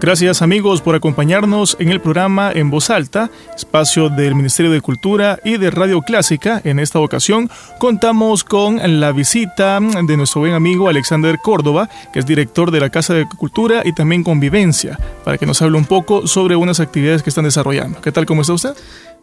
Gracias amigos por acompañarnos en el programa En Voz Alta, espacio del Ministerio de Cultura y de Radio Clásica. En esta ocasión contamos con la visita de nuestro buen amigo Alexander Córdoba, que es director de la Casa de Cultura y también Convivencia, para que nos hable un poco sobre unas actividades que están desarrollando. ¿Qué tal? ¿Cómo está usted?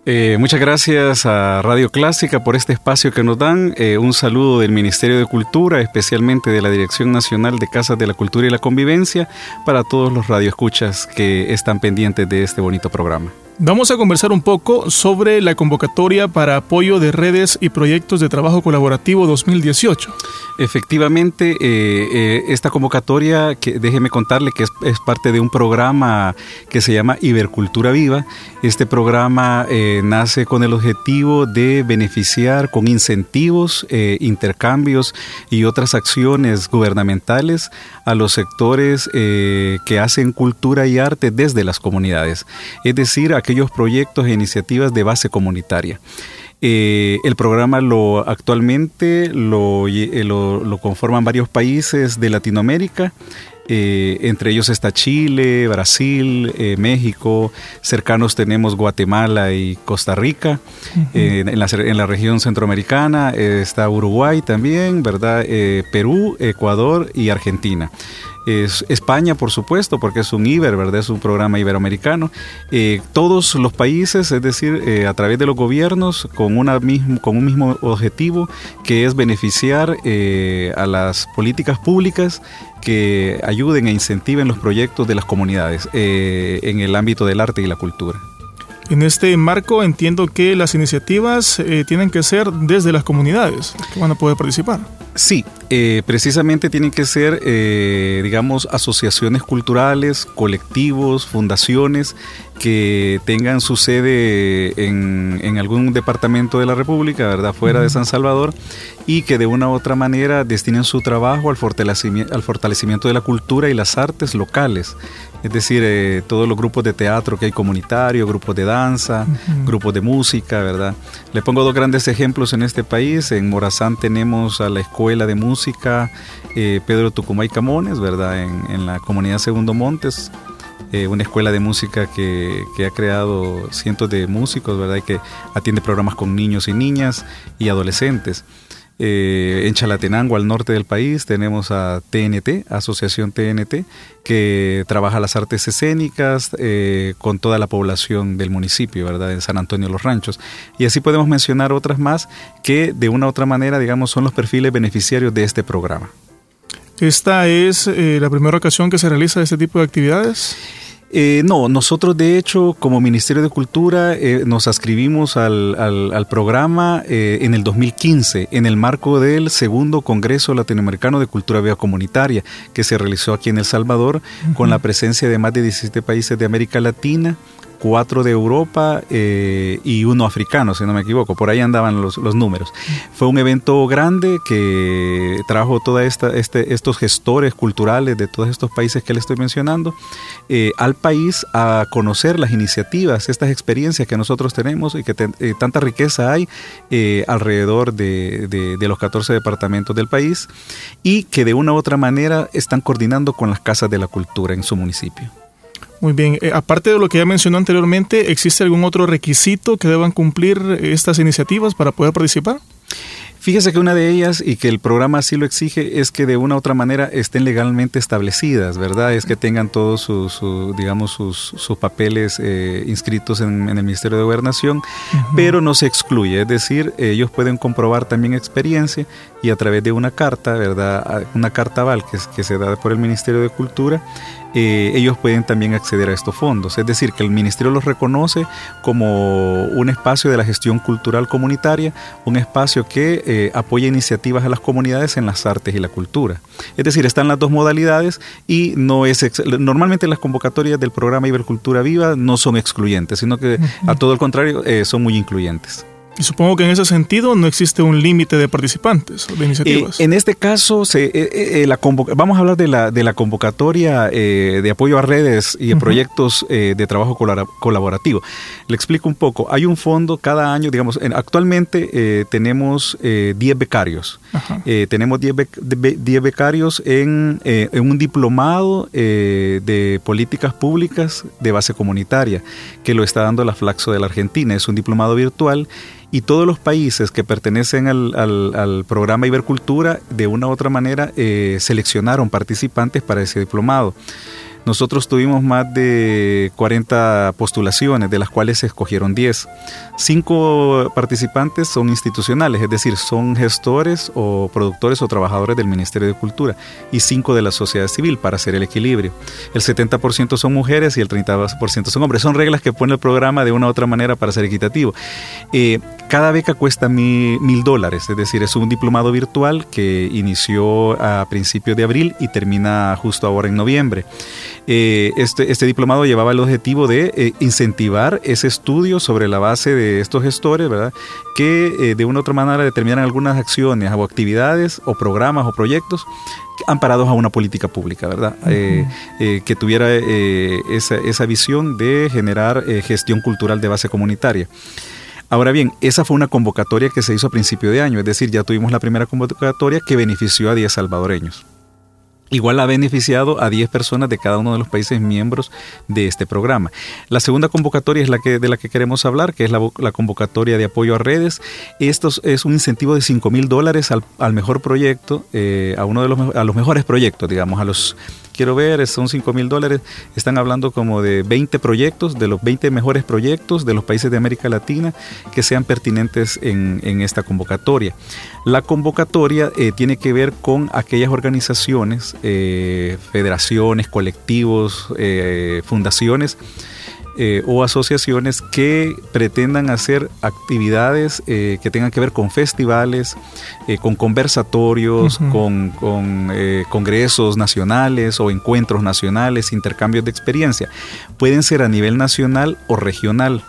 Eh, muchas gracias a Radio Clásica por este espacio que nos dan. Eh, un saludo del Ministerio de Cultura, especialmente de la Dirección Nacional de Casas de la Cultura y la Convivencia, para todos los radioescuchas que están pendientes de este bonito programa. Vamos a conversar un poco sobre la convocatoria para apoyo de redes y proyectos de trabajo colaborativo 2018. Efectivamente, eh, eh, esta convocatoria, que déjeme contarle que es, parte de un programa que se llama Ibercultura Viva. Este programa eh, nace con el objetivo de beneficiar con incentivos, intercambios y otras acciones gubernamentales a los sectores que hacen cultura y arte desde las comunidades. Es decir, a aquellos proyectos e iniciativas de base comunitaria. Eh, el programa lo actualmente lo, eh, lo, conforman varios países de Latinoamérica. Eh, entre ellos está Chile, Brasil, México, cercanos tenemos Guatemala y Costa Rica, en, la, en, la, región centroamericana está Uruguay también, ¿verdad? Perú, Ecuador y Argentina. Es España, por supuesto, porque es un IBER, ¿verdad? Es un programa iberoamericano. Eh, todos los países, es decir, eh, a través de los gobiernos, con, una con un mismo objetivo, que es beneficiar eh, a las políticas públicas que ayuden e incentiven los proyectos de las comunidades en el ámbito del arte y la cultura. En este marco entiendo que las iniciativas tienen que ser desde las comunidades que van a poder participar. Sí, eh, precisamente tienen que ser, eh, digamos, asociaciones culturales, colectivos, fundaciones que tengan su sede en, algún departamento de la República, ¿verdad? Fuera de San Salvador, y que de una u otra manera destinen su trabajo al fortalecimiento, al fortalecimiento de la cultura y las artes locales. Es decir, eh, todos los grupos de teatro que hay comunitario, grupos de danza, grupos de música, ¿verdad? Le pongo dos grandes ejemplos en este país. En Morazán tenemos a la Escuela de Música eh, Pedro Tucumay Camones, ¿verdad? En, la comunidad Segundo Montes. Eh, una escuela de música que, que, ha creado cientos de músicos, ¿verdad? Y que atiende programas con niños y niñas y adolescentes. Eh, en Chalatenango, al norte del país, tenemos a TNT, Asociación TNT, que trabaja las artes escénicas eh, con toda la población del municipio, ¿verdad? En San Antonio los Ranchos. Y así podemos mencionar otras más que de una u otra manera, digamos, son los perfiles beneficiarios de este programa. ¿Esta es eh, la primera ocasión que se realiza este tipo de actividades? Eh, no, nosotros de hecho como Ministerio de Cultura eh, nos ascribimos al, programa eh, en el 2015 en el marco del segundo Congreso Latinoamericano de Cultura Viva Comunitaria que se realizó aquí en El Salvador con la presencia de más de 17 países de América Latina cuatro de Europa eh, y uno africano, si no me equivoco. Por ahí andaban los, números. Fue un evento grande que trajo todos este, estos gestores culturales de todos estos países que le estoy mencionando eh, al país a conocer las iniciativas, estas experiencias que nosotros tenemos y que eh, tanta riqueza hay alrededor de, de los 14 departamentos del país y que de una u otra manera están coordinando con las casas de la cultura en su municipio. Muy bien, eh, aparte de lo que ya mencionó anteriormente, ¿existe algún otro requisito que deban cumplir estas iniciativas para poder participar? Fíjese que una de ellas, y que el programa así lo exige, es que de una u otra manera estén legalmente establecidas, ¿verdad? Es que tengan todos sus, digamos, sus, papeles eh, inscritos en, el Ministerio de Gobernación, pero no se excluye, es decir, ellos pueden comprobar también experiencia y a través de una carta, ¿verdad? Una carta aval que, que se da por el Ministerio de Cultura, eh, ellos pueden también acceder a estos fondos. Es decir, que el ministerio los reconoce como un espacio de la gestión cultural comunitaria, un espacio que eh, apoya iniciativas a las comunidades en las artes y la cultura. Es decir, están las dos modalidades y no es normalmente las convocatorias del programa Ibercultura Viva no son excluyentes, sino que a todo el contrario eh, son muy incluyentes. Y supongo que en ese sentido no existe un límite de participantes o de iniciativas. Eh, en este caso, se, eh, eh, la vamos a hablar de la, de la convocatoria de apoyo a redes y proyectos de trabajo colaborativo. Le explico un poco. Hay un fondo cada año, digamos, actualmente tenemos 10 becarios. tenemos 10, becarios en, en, un diplomado de políticas públicas de base comunitaria que lo está dando la Flaxo de la Argentina. Es un diplomado virtual y todos los países que pertenecen al, al, programa Ibercultura de una u otra manera eh, seleccionaron participantes para ese diplomado. Nosotros tuvimos más de 40 postulaciones, de las cuales se escogieron 10. Cinco participantes son institucionales, es decir, son gestores o productores o trabajadores del Ministerio de Cultura, y cinco de la sociedad civil para hacer el equilibrio. El 70% son mujeres y el 30% son hombres. Son reglas que pone el programa de una u otra manera para ser equitativo. Eh, cada beca cuesta mil, dólares, es decir, es un diplomado virtual que inició a principios de abril y termina justo ahora en noviembre. Eh, este, este, diplomado llevaba el objetivo de eh, incentivar ese estudio sobre la base de estos gestores, ¿verdad? Que eh, de una u otra manera determinan algunas acciones o actividades o programas o proyectos amparados a una política pública, ¿verdad? que tuviera esa, esa, visión de generar gestión cultural de base comunitaria. Ahora bien, esa fue una convocatoria que se hizo a principio de año, es decir, ya tuvimos la primera convocatoria que benefició a 10 salvadoreños. Igual ha beneficiado a 10 personas de cada uno de los países miembros de este programa. La segunda convocatoria es la que, de la que queremos hablar, que es la, convocatoria de apoyo a redes. Esto es un incentivo de 5 mil dólares al, mejor proyecto, eh, a uno de los, a los mejores proyectos, digamos, a los quiero ver, son 5 mil dólares. Están hablando como de 20 proyectos, de los 20 mejores proyectos de los países de América Latina que sean pertinentes en, esta convocatoria. La convocatoria eh, tiene que ver con aquellas organizaciones, eh, federaciones, colectivos, eh, fundaciones eh, o asociaciones que pretendan hacer actividades eh, que tengan que ver con festivales, eh, con conversatorios, con, congresos nacionales o encuentros nacionales, intercambios de experiencia. Pueden ser a nivel nacional o regional.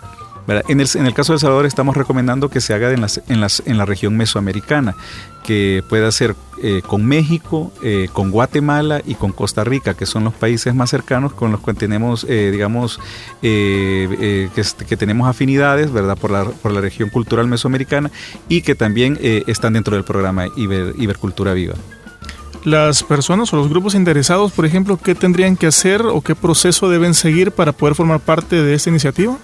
En el, caso de El Salvador estamos recomendando que se haga en, la región mesoamericana, que pueda ser eh, con México, eh, con Guatemala y con Costa Rica, que son los países más cercanos con los que tenemos, eh, digamos, que, tenemos afinidades, ¿verdad?, por la, región cultural mesoamericana y que también están dentro del programa Iber, Ibercultura Viva. Las personas o los grupos interesados, por ejemplo, ¿qué tendrían que hacer o qué proceso deben seguir para poder formar parte de esta iniciativa?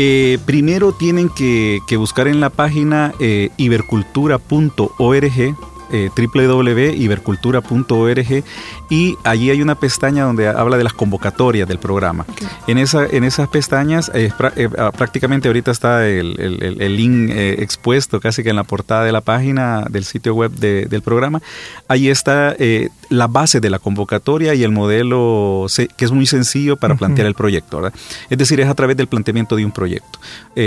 Eh, primero tienen que, buscar en la página eh, ibercultura.org eh, www.ibercultura.org y allí hay una pestaña donde habla de las convocatorias del programa. En, esa, en esas pestañas eh, eh, ah, prácticamente ahorita está el, link expuesto casi que en la portada de la página del sitio web del programa. Ahí está la base de la convocatoria y el modelo que es muy sencillo para plantear el proyecto. Es decir, es a través del planteamiento de un proyecto.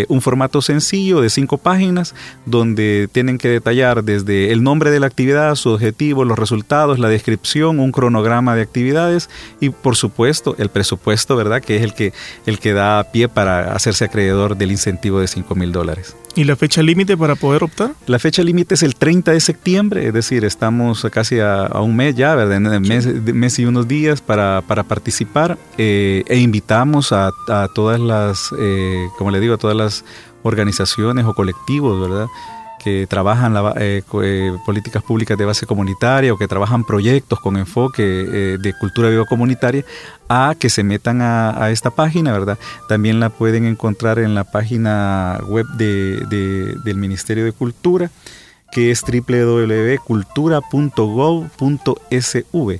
un formato sencillo de cinco páginas donde tienen que detallar desde el nombre de la actividad, su objetivo, los resultados, la descripción, un cronograma de actividades y por supuesto el presupuesto, ¿verdad? Que es el que, el que da pie para hacerse acreedor del incentivo de 5 mil dólares. ¿Y la fecha límite para poder optar? La fecha límite es el 30 de septiembre, es decir, estamos casi a, un mes ya, ¿verdad? En mes, mes, y unos días para, para participar eh, e invitamos a, a todas las, eh, como le digo, a todas las organizaciones o colectivos, ¿verdad? Que trabajan eh, eh, políticas públicas de base comunitaria o que trabajan proyectos con enfoque eh, de cultura viva comunitaria a que se metan a, esta página, ¿verdad? También la pueden encontrar en la página web de, del Ministerio de Cultura que es www.cultura.gov.sv.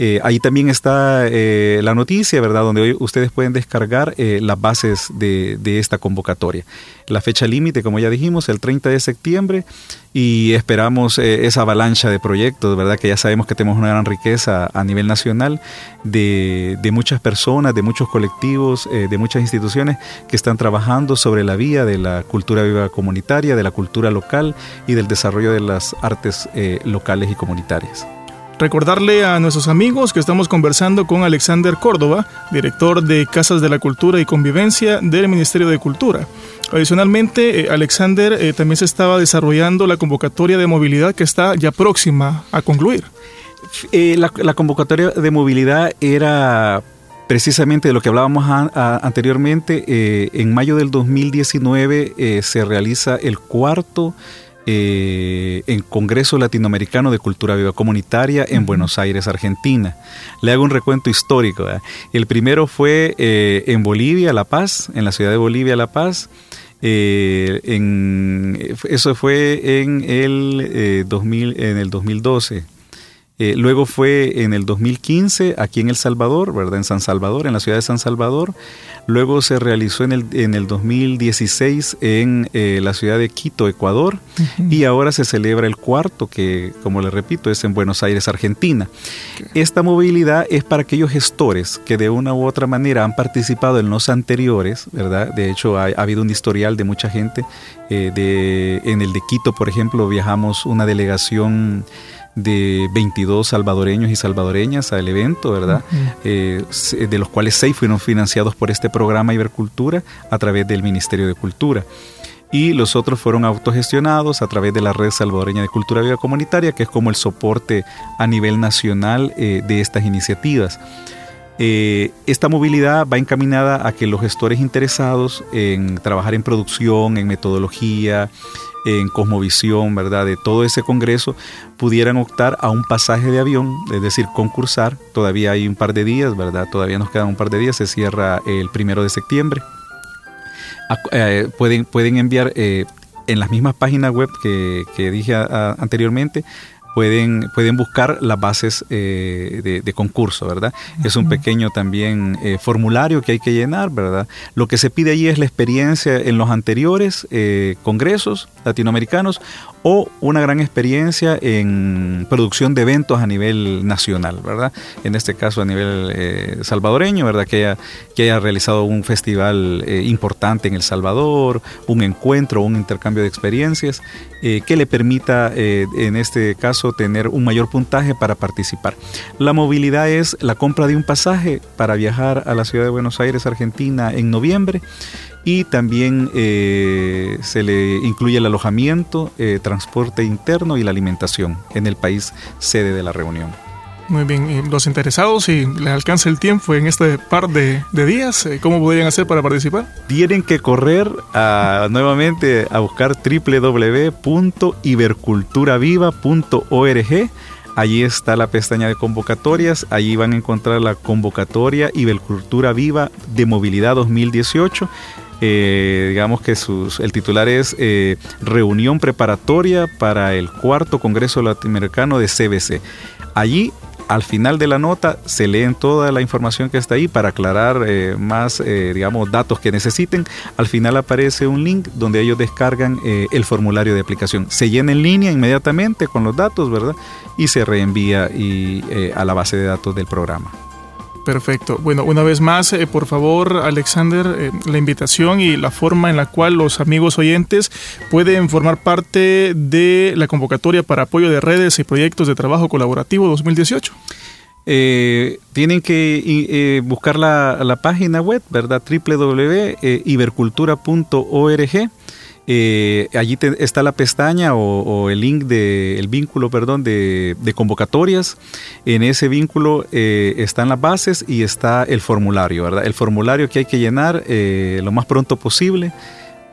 Eh, ahí también está eh, la noticia, ¿verdad? Donde hoy ustedes pueden descargar eh, las bases de, esta convocatoria. La fecha límite, como ya dijimos, el 30 de septiembre y esperamos esa avalancha de proyectos, ¿verdad? Que ya sabemos que tenemos una gran riqueza a nivel nacional de, de muchas personas, de muchos colectivos, de muchas instituciones que están trabajando sobre la vía de la cultura viva comunitaria, de la cultura local y del desarrollo de las artes locales y comunitarias. Recordarle a nuestros amigos que estamos conversando con Alexander Córdoba, director de Casas de la Cultura y Convivencia del Ministerio de Cultura. Adicionalmente, eh, Alexander, eh, también se estaba desarrollando la convocatoria de movilidad que está ya próxima a concluir. Eh, la, convocatoria de movilidad era precisamente de lo que hablábamos anteriormente. en mayo del 2019 se realiza el cuarto eh, en Congreso Latinoamericano de Cultura Viva Comunitaria en Buenos Aires, Argentina. Le hago un recuento histórico. El primero fue eh, en Bolivia, La Paz, en la ciudad de Bolivia, La Paz. Eh, eso fue en el, 2000, en el 2012. luego fue en el 2015 aquí en El Salvador, ¿verdad? En San Salvador, en la ciudad de San Salvador. Luego se realizó en el, en el 2016 en eh, la ciudad de Quito, Ecuador, y ahora se celebra el cuarto, que como le repito, es en Buenos Aires, Argentina. Esta movilidad es para aquellos gestores que de una u otra manera han participado en los anteriores, ¿verdad? De hecho, ha, habido un historial de mucha gente. Eh, de, en el de Quito, por ejemplo, viajamos una delegación de 22 salvadoreños y salvadoreñas al evento, ¿verdad? Eh, de los cuales seis fueron financiados por este programa Ibercultura a través del Ministerio de Cultura. Y los otros fueron autogestionados a través de la Red Salvadoreña de Cultura Viva Comunitaria, que es como el soporte a nivel nacional eh, de estas iniciativas. Eh, esta movilidad va encaminada a que los gestores interesados en trabajar en producción, en metodología, en Cosmovisión, ¿verdad? De todo ese congreso, pudieran optar a un pasaje de avión, es decir, concursar. Todavía hay un par de días, ¿verdad? Todavía nos quedan un par de días, se cierra el primero de septiembre. Eh, pueden, pueden enviar eh, en las mismas páginas web que, dije anteriormente, pueden, pueden buscar las bases eh, de, concurso, ¿verdad? Es un pequeño también eh, formulario que hay que llenar, ¿verdad? Lo que se pide allí es la experiencia en los anteriores eh, congresos latinoamericanos o una gran experiencia en producción de eventos a nivel nacional, ¿verdad? En este caso a nivel salvadoreño, ¿verdad? Que haya, que haya realizado un festival importante en El Salvador, un encuentro, un intercambio de experiencias que le permita, en este caso, tener un mayor puntaje para participar. La movilidad es la compra de un pasaje para viajar a la ciudad de Buenos Aires, Argentina, en noviembre y también eh, se le incluye el alojamiento, eh, transporte interno y la alimentación en el país sede de la reunión. Muy bien, los interesados, si les alcanza el tiempo en este par de, días, eh, ¿cómo podrían hacer para participar? Tienen que correr nuevamente a buscar www.iberculturaviva.org. Allí está la pestaña de convocatorias, allí van a encontrar la convocatoria Ibercultura Viva de Movilidad 2018. Eh, digamos que sus, el titular es eh, Reunión Preparatoria para el Cuarto Congreso Latinoamericano de CBC. Allí al final de la nota se leen toda la información que está ahí para aclarar eh, más, eh, digamos, datos que necesiten. Al final aparece un link donde ellos descargan eh, el formulario de aplicación. Se llena en línea inmediatamente con los datos, ¿verdad? Y se reenvía a la base de datos del programa. Perfecto. Bueno, una vez más, eh, por favor, Alexander, eh, la invitación y la forma en la cual los amigos oyentes pueden formar parte de la convocatoria para apoyo de redes y proyectos de trabajo colaborativo 2018. Eh, tienen que buscar la, la, página web, ¿verdad? www.ibercultura.org eh, allí está la pestaña o, el link de el vínculo, perdón, de, convocatorias. En ese vínculo eh, están las bases y está el formulario, ¿verdad? El formulario que hay que llenar eh, lo más pronto posible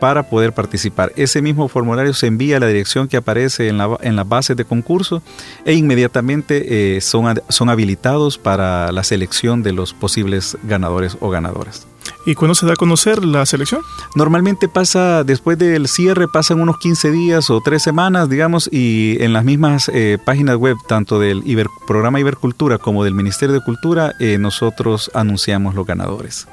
para poder participar. Ese mismo formulario se envía a la dirección que aparece en la, en las bases de concurso e inmediatamente eh, son, son habilitados para la selección de los posibles ganadores o ganadoras. ¿Y cuándo se da a conocer la selección? Normalmente pasa, después del cierre, pasan unos 15 días o 3 semanas, digamos, y en las mismas eh, páginas web, tanto del programa Ibercultura como del Ministerio de Cultura, eh, nosotros anunciamos los ganadores.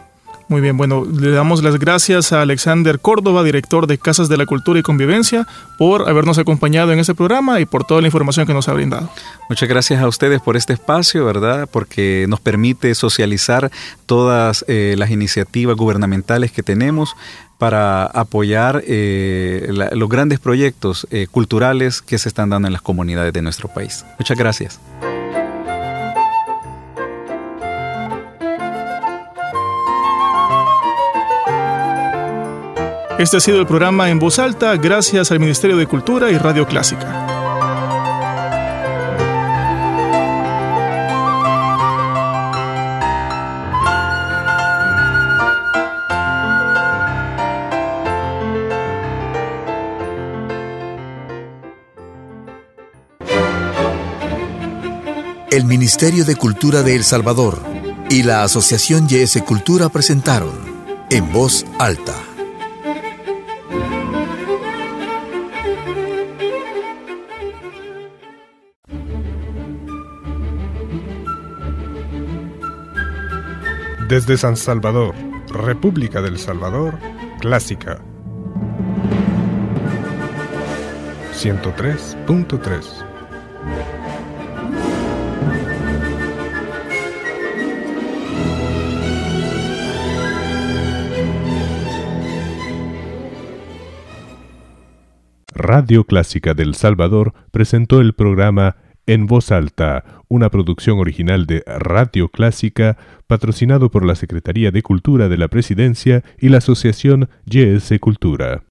Muy bien, bueno, le damos las gracias a Alexander Córdoba, director de Casas de la Cultura y Convivencia, por habernos acompañado en este programa y por toda la información que nos ha brindado. Muchas gracias a ustedes por este espacio, ¿verdad? Porque nos permite socializar todas eh, las iniciativas gubernamentales que tenemos para apoyar eh, los grandes proyectos eh, culturales que se están dando en las comunidades de nuestro país. Muchas gracias. Este ha sido el programa En Voz Alta, gracias al Ministerio de Cultura y Radio Clásica. El Ministerio de Cultura de El Salvador y la Asociación YS Cultura presentaron En Voz Alta Desde San Salvador, República del Salvador, Clásica. 103.3 Radio Clásica del Salvador presentó el programa en voz alta, una producción original de Radio Clásica, patrocinado por la Secretaría de Cultura de la Presidencia y la Asociación YS Cultura.